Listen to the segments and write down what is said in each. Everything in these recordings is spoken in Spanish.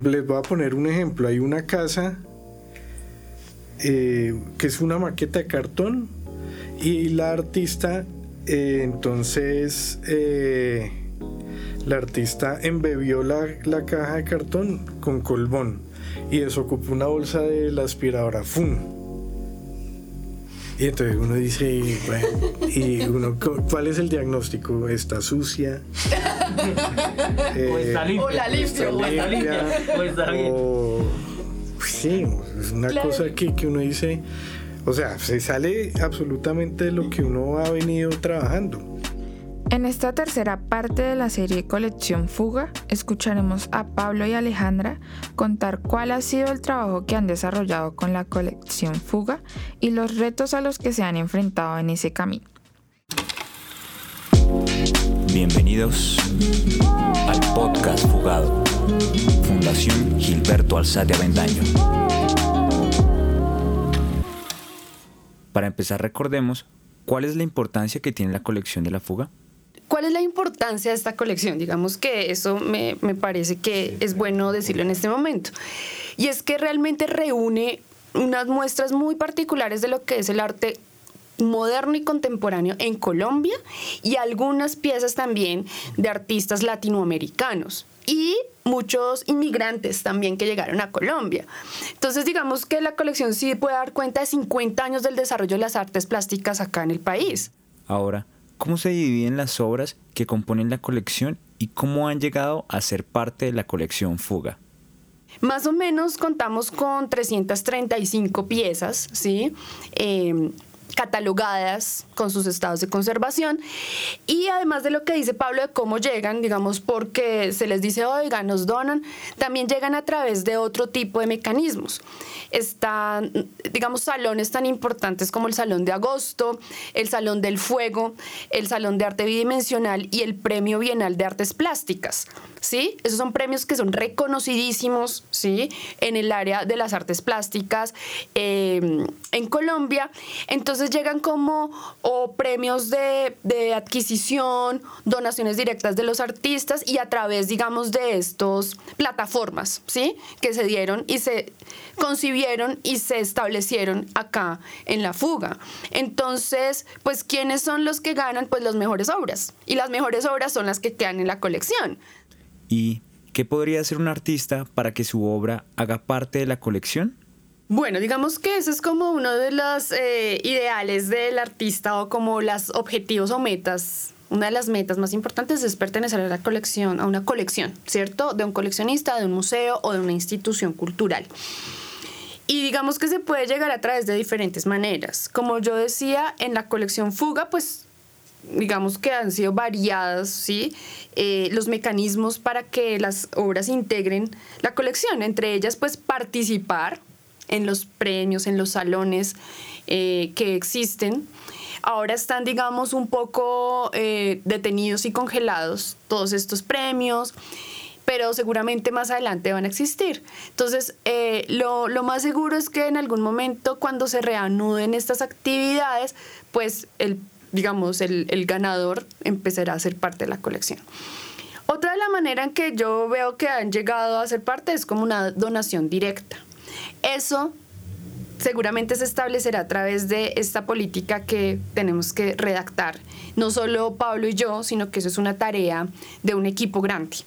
Les voy a poner un ejemplo. Hay una casa eh, que es una maqueta de cartón y la artista eh, entonces eh, la artista embebió la, la, caja de cartón con colbón y desocupó una bolsa de la aspiradora. ¡Fum! Y entonces uno dice, bueno, y uno, ¿cuál es el diagnóstico? ¿Está sucia? o está limpia. O la limpia. O está limpia. O está bien. sí, es una cosa que, que uno dice, o sea, se sale absolutamente de lo que uno ha venido trabajando. En esta tercera parte de la serie Colección Fuga, escucharemos a Pablo y Alejandra contar cuál ha sido el trabajo que han desarrollado con la colección Fuga y los retos a los que se han enfrentado en ese camino. Bienvenidos al podcast Fugado, Fundación Gilberto Alzate Avendaño. Para empezar, recordemos cuál es la importancia que tiene la colección de la fuga. ¿Cuál es la importancia de esta colección? Digamos que eso me, parece que es bueno decirlo en este momento. Y es que realmente reúne unas muestras muy particulares de lo que es el arte moderno y contemporáneo en Colombia y algunas piezas también de artistas latinoamericanos y muchos inmigrantes también que llegaron a Colombia. Entonces digamos que la colección sí puede dar cuenta de 50 años del desarrollo de las artes plásticas acá en el país. Ahora, ¿Cómo se dividen las obras que componen la colección y cómo han llegado a ser parte de la colección Fuga? Más o menos contamos con 335 piezas, ¿sí? Eh, catalogadas con sus estados de conservación. Y además de lo que dice Pablo de cómo llegan, digamos, porque se les dice, oiga, nos donan, también llegan a través de otro tipo de mecanismos. Están, digamos, salones tan importantes como el Salón de Agosto, el Salón del Fuego, el Salón de Arte Bidimensional y el Premio Bienal de Artes Plásticas. ¿Sí? Esos son premios que son reconocidísimos, ¿sí? En el área de las artes plásticas eh, en Colombia. Entonces, llegan como o premios de, de, adquisición, donaciones directas de los artistas y a través, digamos, de estos plataformas, ¿sí? Que se dieron y se concibieron y se establecieron acá en la fuga. Entonces, pues, ¿quiénes son los que ganan? Pues las mejores obras. Y las mejores obras son las que quedan en la colección. ¿Y qué podría hacer un artista para que su obra haga parte de la colección? Bueno, digamos que eso es como uno de los eh, ideales del artista o como los objetivos o metas. Una de las metas más importantes es pertenecer a la colección, a una colección, ¿cierto? De un coleccionista, de un museo o de una institución cultural. Y digamos que se puede llegar a través de diferentes maneras. Como yo decía, en la colección Fuga, pues digamos que han sido variadas, ¿sí? Eh, los mecanismos para que las obras integren la colección, entre ellas pues participar, en los premios, en los salones eh, que existen. Ahora están, digamos, un poco eh, detenidos y congelados todos estos premios, pero seguramente más adelante van a existir. Entonces, eh, lo, lo, más seguro es que en algún momento, cuando se reanuden estas actividades, pues el, digamos, el, el ganador empezará a ser parte de la colección. Otra de la manera en que yo veo que han llegado a ser parte es como una donación directa. Eso seguramente se establecerá a través de esta política que tenemos que redactar. No solo Pablo y yo, sino que eso es una tarea de un equipo grande,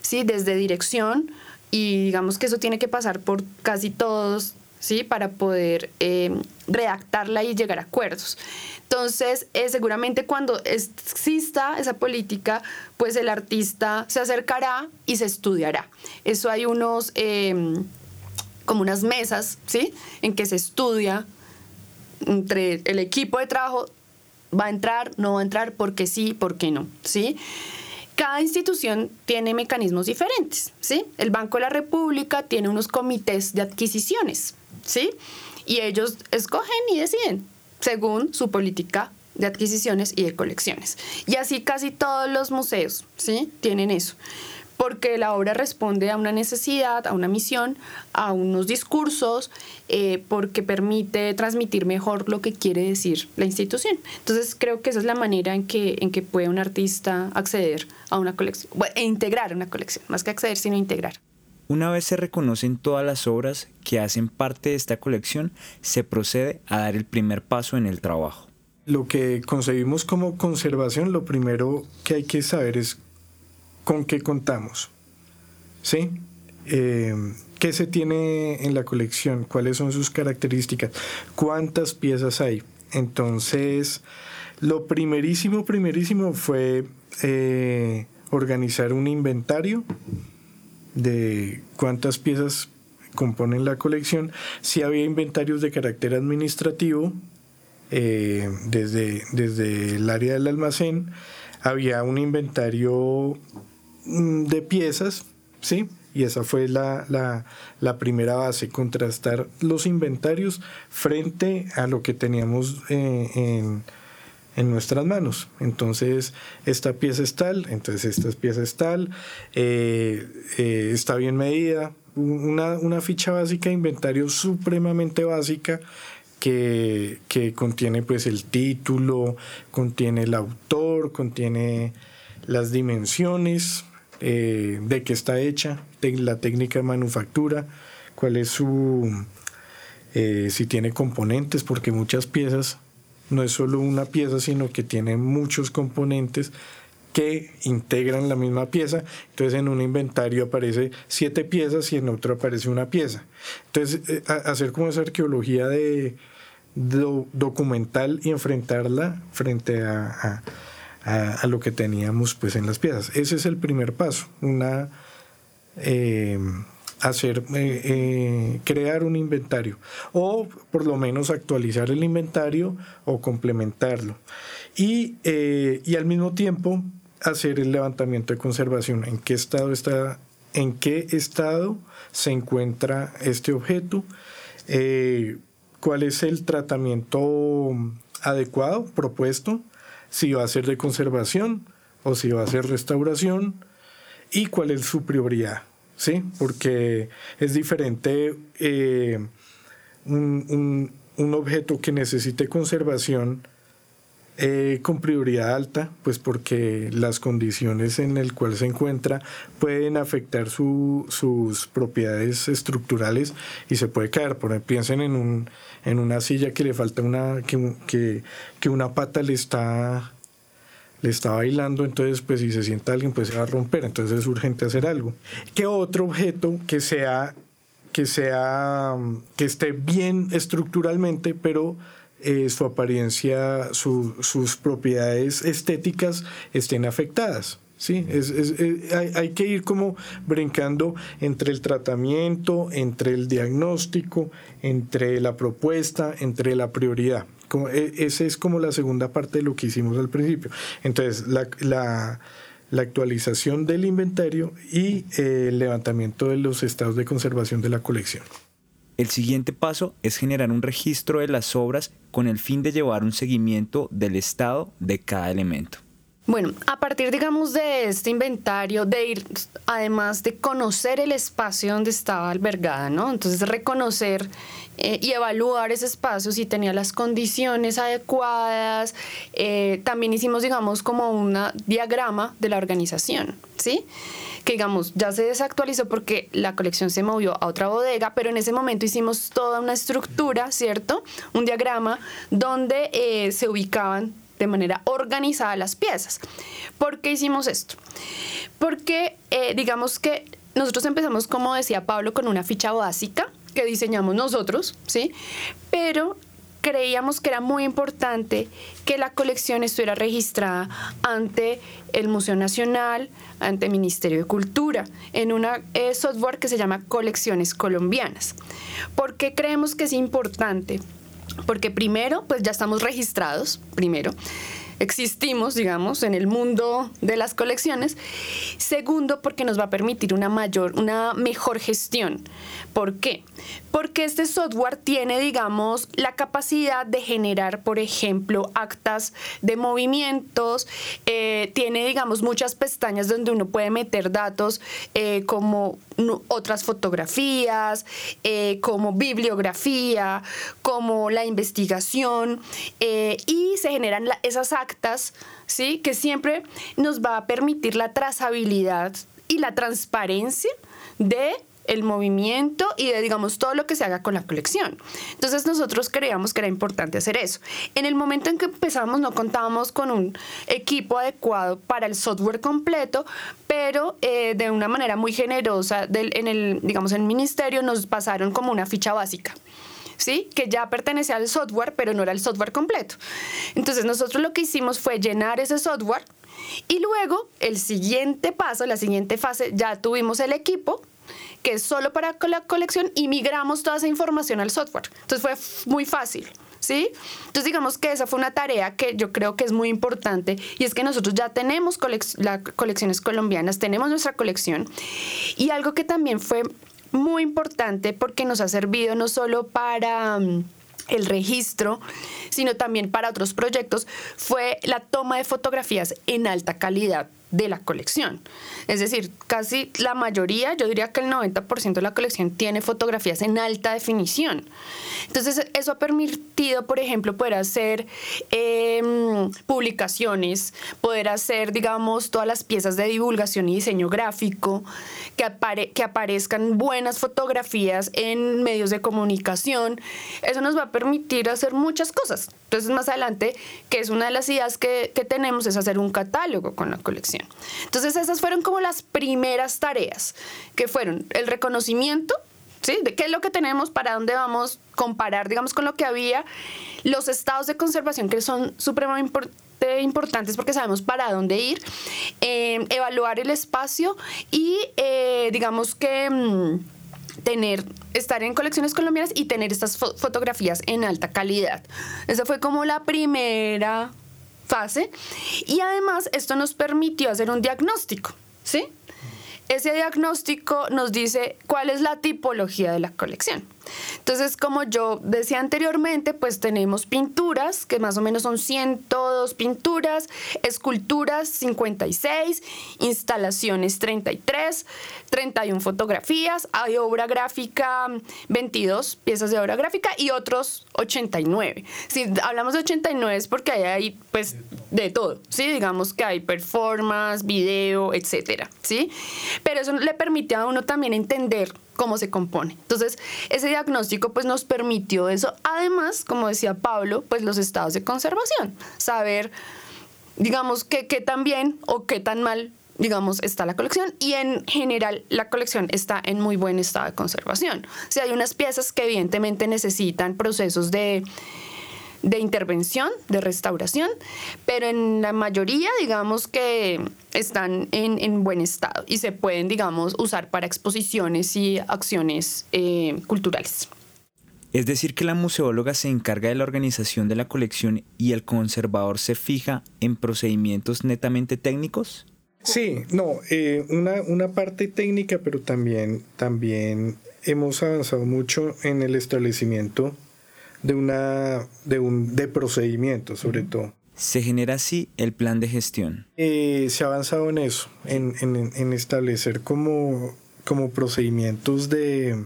¿sí? Desde dirección y digamos que eso tiene que pasar por casi todos, ¿sí? Para poder eh, redactarla y llegar a acuerdos. Entonces, eh, seguramente cuando exista esa política, pues el artista se acercará y se estudiará. Eso hay unos... Eh, como unas mesas, ¿sí? En que se estudia entre el equipo de trabajo, va a entrar, no va a entrar, porque sí, por qué no, ¿sí? Cada institución tiene mecanismos diferentes, ¿sí? El Banco de la República tiene unos comités de adquisiciones, ¿sí? Y ellos escogen y deciden según su política de adquisiciones y de colecciones. Y así casi todos los museos, ¿sí? Tienen eso porque la obra responde a una necesidad, a una misión, a unos discursos, eh, porque permite transmitir mejor lo que quiere decir la institución. Entonces creo que esa es la manera en que, en que puede un artista acceder a una colección, e integrar una colección, más que acceder, sino integrar. Una vez se reconocen todas las obras que hacen parte de esta colección, se procede a dar el primer paso en el trabajo. Lo que concebimos como conservación, lo primero que hay que saber es con qué contamos. ¿Sí? Eh, ¿Qué se tiene en la colección? ¿Cuáles son sus características? ¿Cuántas piezas hay? Entonces, lo primerísimo, primerísimo fue eh, organizar un inventario de cuántas piezas componen la colección, si había inventarios de carácter administrativo, eh, desde, desde el área del almacén, había un inventario de piezas, ¿sí? Y esa fue la, la, primera base, contrastar los inventarios frente a lo que teníamos eh, en, en nuestras manos. Entonces, esta pieza es tal, entonces esta pieza es tal, eh, eh, está bien medida. Una, ficha básica de inventario supremamente básica que, contiene pues el título, contiene el autor, contiene las dimensiones, eh, de qué está hecha, la técnica de manufactura, cuál es su, si tiene componentes, porque muchas piezas no es solo una pieza, sino que tiene muchos componentes que integran la misma pieza. Entonces en un inventario aparece siete piezas y en otro aparece una pieza. Entonces eh, hacer como esa arqueología de, documental y enfrentarla frente a, lo que teníamos pues en las piezas. Ese es el primer paso, una eh, hacer, eh, eh, crear un inventario o por lo menos actualizar el inventario o complementarlo. Y, y al mismo tiempo hacer el levantamiento de conservación, en qué estado está, en qué estado se encuentra este objeto, cuál es el tratamiento adecuado propuesto, si va a ser de conservación o si va a ser restauración y cuál es su prioridad. ¿sí? Porque es diferente eh, un, objeto que necesite conservación eh, con prioridad alta, pues porque las condiciones en las cuales se encuentra pueden afectar sus propiedades estructurales y se puede caer. Por ejemplo, piensen en, un, en una silla que le falta una, que, que una pata le está le está bailando, entonces pues si se sienta alguien pues se va a romper, entonces es urgente hacer algo. ¿Qué otro objeto que sea que sea que esté bien estructuralmente, pero eh, su apariencia, sus propiedades estéticas estén afectadas? Sí, es, hay, hay, que ir como brincando entre el tratamiento, entre el diagnóstico, entre la propuesta, entre la prioridad. E, esa es como la segunda parte de lo que hicimos al principio. Entonces, la, la, actualización del inventario y eh, el levantamiento de los estados de conservación de la colección. El siguiente paso es generar un registro de las obras con el fin de llevar un seguimiento del estado de cada elemento. Bueno, a partir, digamos, de este inventario, de ir, además de conocer el espacio donde estaba albergada, ¿no? Entonces, reconocer eh, y evaluar ese espacio si tenía las condiciones adecuadas. Eh, también hicimos, digamos, como un diagrama de la organización, ¿sí? que digamos ya se desactualizó porque la colección se movió a otra bodega, pero en ese momento hicimos toda una estructura, ¿cierto? Un diagrama donde eh, se ubicaban de manera organizada las piezas. ¿Por qué hicimos esto? Porque digamos que nosotros empezamos, como decía Pablo, con una ficha básica que diseñamos nosotros, ¿sí? Pero creíamos que era muy importante que la colección estuviera registrada ante el Museo Nacional, ante el Ministerio de Cultura, en una eh, software que se llama Colecciones Colombianas. ¿Por qué creemos que es importante? Porque primero, pues ya estamos registrados, primero existimos, digamos, en el mundo de las colecciones. Segundo, porque nos va a permitir una mayor, una mejor gestión. ¿Por qué? Porque este software tiene, digamos, la capacidad de generar, por ejemplo, actas de movimientos, eh, tiene, digamos, muchas pestañas donde uno puede meter datos eh, como otras fotografías, eh, como bibliografía, como la investigación, y se generan esas ¿sí? Que siempre nos va a permitir la trazabilidad y la transparencia de el movimiento y de, digamos, todo lo que se haga con la colección. Entonces nosotros creíamos que era importante hacer eso. En el momento en que empezamos no contábamos con un equipo adecuado para el software completo, pero eh, de una manera muy generosa del, en el, digamos, en el ministerio nos pasaron como una ficha básica. ¿Sí? Que ya pertenecía al software, pero no era el software completo. Entonces nosotros lo que hicimos fue llenar ese software y luego el siguiente paso, la siguiente fase, ya tuvimos el equipo que es solo para la colección y migramos toda esa información al software. Entonces fue muy fácil. ¿Sí? Entonces digamos que esa fue una tarea que yo creo que es muy importante y es que nosotros ya tenemos las colecciones colombianas, tenemos nuestra colección y algo que también fue muy importante porque nos ha servido no solo para mm, el registro, sino también para otros proyectos, fue la toma de fotografías en alta calidad de la colección. Es decir, casi la mayoría, yo diría que el 90% de la colección tiene fotografías en alta definición. Entonces, eso ha permitido, por ejemplo, poder hacer em, publicaciones, poder hacer, digamos, todas las piezas de divulgación y diseño gráfico, que, aparezcan buenas fotografías en medios de comunicación. Eso nos va a permitir hacer muchas cosas. Entonces, más adelante, que es una de las ideas que tenemos, es hacer un catálogo con la colección. Entonces esas fueron como las primeras tareas, que fueron el reconocimiento, ¿sí? De qué es lo que tenemos, para dónde vamos, comparar, digamos, con lo que había, los estados de conservación que son supremamente importantes porque sabemos para dónde ir, eh, evaluar el espacio y eh, digamos que mm, tener, estar en colecciones colombianas y tener estas fotografías en alta calidad. Esa fue como la primera fase. Y además esto nos permitió hacer un diagnóstico, ¿sí? Ese diagnóstico nos dice cuál es la tipología de la colección. Entonces, como yo decía anteriormente, pues tenemos pinturas, que más o menos son 102 pinturas, esculturas 56, instalaciones 33, 31 fotografías, hay obra gráfica 22 piezas de obra gráfica y otros 89. Si hablamos de 89 es porque hay ahí pues de todo, ¿sí? Digamos que hay performance, video, etcétera, ¿sí? Pero eso le permite a uno también entender cómo se compone. Entonces, ese diagnóstico pues nos permitió eso. Además, como decía Pablo, pues los estados de conservación, saber, digamos, qué tan bien o qué tan mal digamos, está la colección y en general la colección está en muy buen estado de conservación. O sea, hay unas piezas que evidentemente necesitan procesos de de intervención, de restauración, pero en la mayoría, digamos que están en, buen estado y se pueden, digamos, usar para exposiciones y acciones eh, culturales. Es decir, que la museóloga se encarga de la organización de la colección y el conservador se fija en procedimientos netamente técnicos. Sí, no, eh, una, una parte técnica, pero también, también hemos avanzado mucho en el establecimiento de una de un de procedimiento sobre todo. Se genera así el plan de gestión. Eh, se ha avanzado en eso, en, en, establecer como, como procedimientos de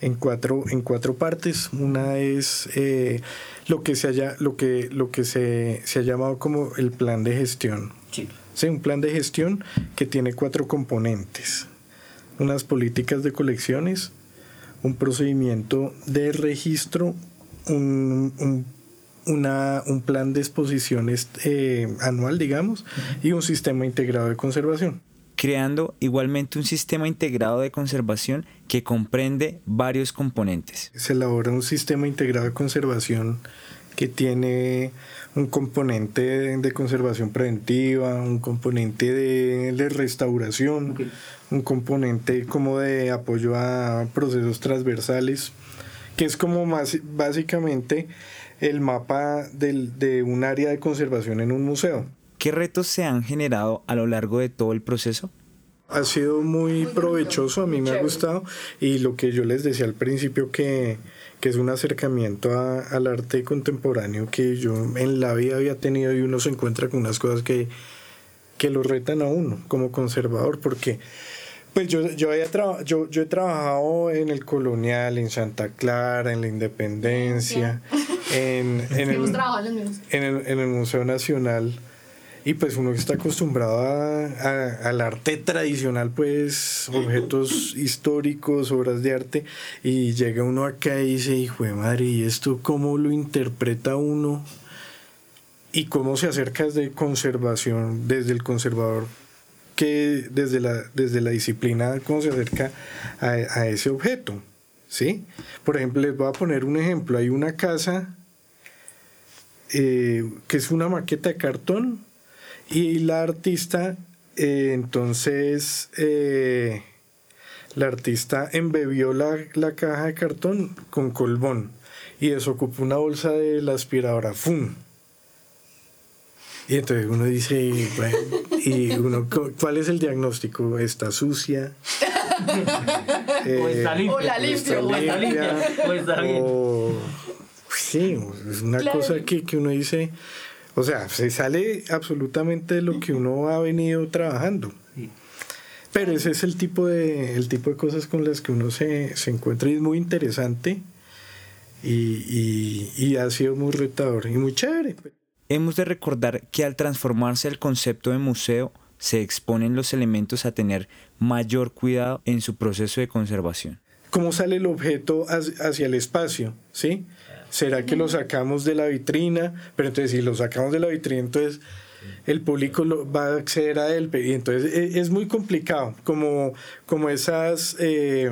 en cuatro, en cuatro partes. Una es eh, lo que se haya, lo que, lo que se, se, ha llamado como el plan de gestión. Sí. sí. un plan de gestión que tiene cuatro componentes. Unas políticas de colecciones, un procedimiento de registro un, una, un plan de exposiciones eh, anual, digamos, y un sistema integrado de conservación. Creando igualmente un sistema integrado de conservación que comprende varios componentes. Se elabora un sistema integrado de conservación que tiene un componente de, conservación preventiva, un componente de, restauración, un componente como de apoyo a procesos transversales que es como más básicamente el mapa del, de un área de conservación en un museo. ¿Qué retos se han generado a lo largo de todo el proceso? Ha sido muy provechoso, a mí me ha gustado y lo que yo les decía al principio que, que es un acercamiento al arte contemporáneo que yo en la vida había tenido y uno se encuentra con unas cosas que, que lo retan a uno como conservador porque pues yo, yo, yo, yo he trabajado en el Colonial, en Santa Clara, en la Independencia, en, en, el, en, el, en el Museo Nacional. y pues uno está acostumbrado al arte tradicional, pues objetos históricos, obras de arte, y llega uno acá y dice, hijo de madre, ¿y esto cómo lo interpreta uno? ¿Y cómo se acerca desde conservación, desde el conservador, que desde la, desde la disciplina, cómo se acerca a, ese objeto? ¿Sí? Por ejemplo, les voy a poner un ejemplo. Hay una casa eh, que es una maqueta de cartón y la artista, eh, entonces, eh, la artista embebió la, caja de cartón con colbón y desocupó una bolsa de la aspiradora. ¡Fum! Y entonces uno dice, bueno, y uno, ¿cuál es el diagnóstico? ¿Está sucia? o está limpia. O la limpia. O está limpia. O está bien. sí, es una cosa que, que uno dice, o sea, se sale absolutamente de lo que uno ha venido trabajando. Pero ese es el tipo de, el tipo de cosas con las que uno se, encuentra y es muy interesante y, y, ha sido muy retador y muy chévere. Hemos de recordar que al transformarse el concepto de museo, se exponen los elementos a tener mayor cuidado en su proceso de conservación. ¿Cómo sale el objeto hacia el espacio? ¿Sí? ¿Será que lo sacamos de la vitrina? Pero entonces si lo sacamos de la vitrina, entonces el público va a acceder a él. Entonces e, es, muy complicado, como, como esas, eh,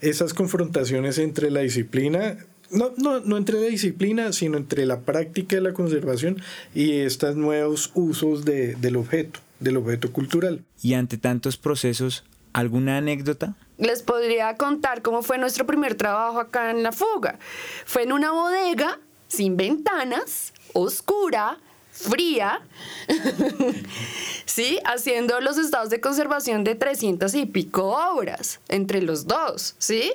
esas confrontaciones entre la disciplina. No, no, no entre la disciplina, sino entre la práctica de la conservación y estos nuevos usos de, del objeto, del objeto cultural. Y ante tantos procesos, ¿alguna anécdota? les podría contar cómo fue nuestro primer trabajo acá en la fuga. Fue en una bodega sin ventanas, oscura, fría, ¿sí? Haciendo los estados de conservación de 300 y pico obras entre los dos, ¿sí?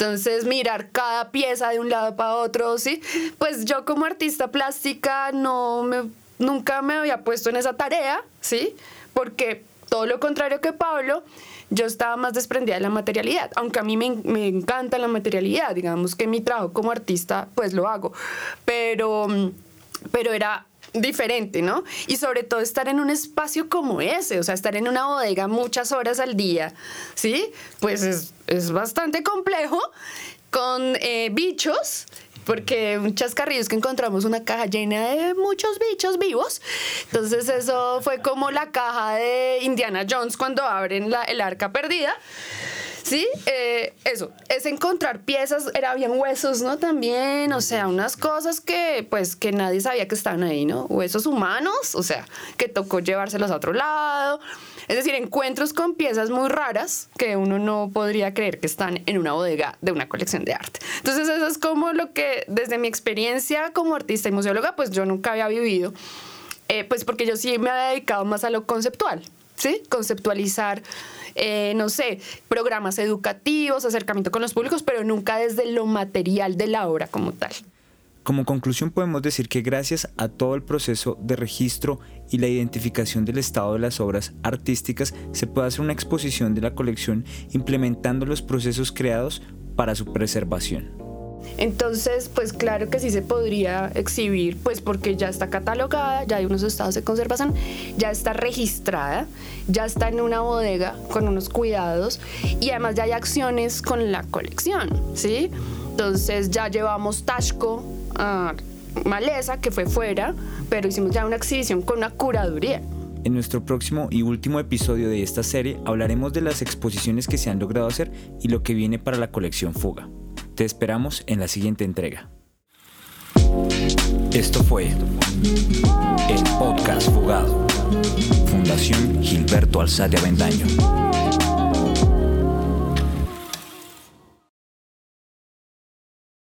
Entonces, mirar cada pieza de un lado para otro, ¿sí? Pues yo como artista plástica no me, nunca me había puesto en esa tarea, ¿sí? Porque todo lo contrario que Pablo, yo estaba más desprendida de la materialidad, aunque a mí me, me, encanta la materialidad, digamos que mi trabajo como artista pues lo hago, pero, pero era diferente, ¿no? Y sobre todo estar en un espacio como ese, o sea, estar en una bodega muchas horas al día, ¿sí? Pues es, es bastante complejo con eh, bichos porque un chascarrillo es que encontramos una caja llena de muchos bichos vivos. Entonces eso fue como la caja de Indiana Jones cuando abren la, el arca perdida. Sí, eh, eso, es encontrar piezas, era bien huesos, ¿no? También, o sea, unas cosas que pues que nadie sabía que estaban ahí, ¿no? Huesos humanos, o sea, que tocó llevárselos a otro lado. Es decir, encuentros con piezas muy raras que uno no podría creer que están en una bodega de una colección de arte. Entonces eso es como lo que desde mi experiencia como artista y museóloga, pues yo nunca había vivido, eh, pues porque yo sí me había dedicado más a lo conceptual, ¿sí? Conceptualizar eh, no sé, programas educativos, acercamiento con los públicos, pero nunca desde lo material de la obra como tal. Como conclusión podemos decir que gracias a todo el proceso de registro y la identificación del estado de las obras artísticas se puede hacer una exposición de la colección implementando los procesos creados para su preservación. Entonces, pues claro que sí se podría exhibir, pues porque ya está catalogada, ya hay unos estados de conservación, ya está registrada, ya está en una bodega con unos cuidados y además ya hay acciones con la colección, ¿sí? Entonces ya llevamos Tashko a Maleza, que fue fuera, pero hicimos ya una exhibición con una curaduría. En nuestro próximo y último episodio de esta serie hablaremos de las exposiciones que se han logrado hacer y lo que viene para la colección Fuga. Te esperamos en la siguiente entrega. Esto fue el podcast Fugado, Fundación Gilberto Alzate Avendaño.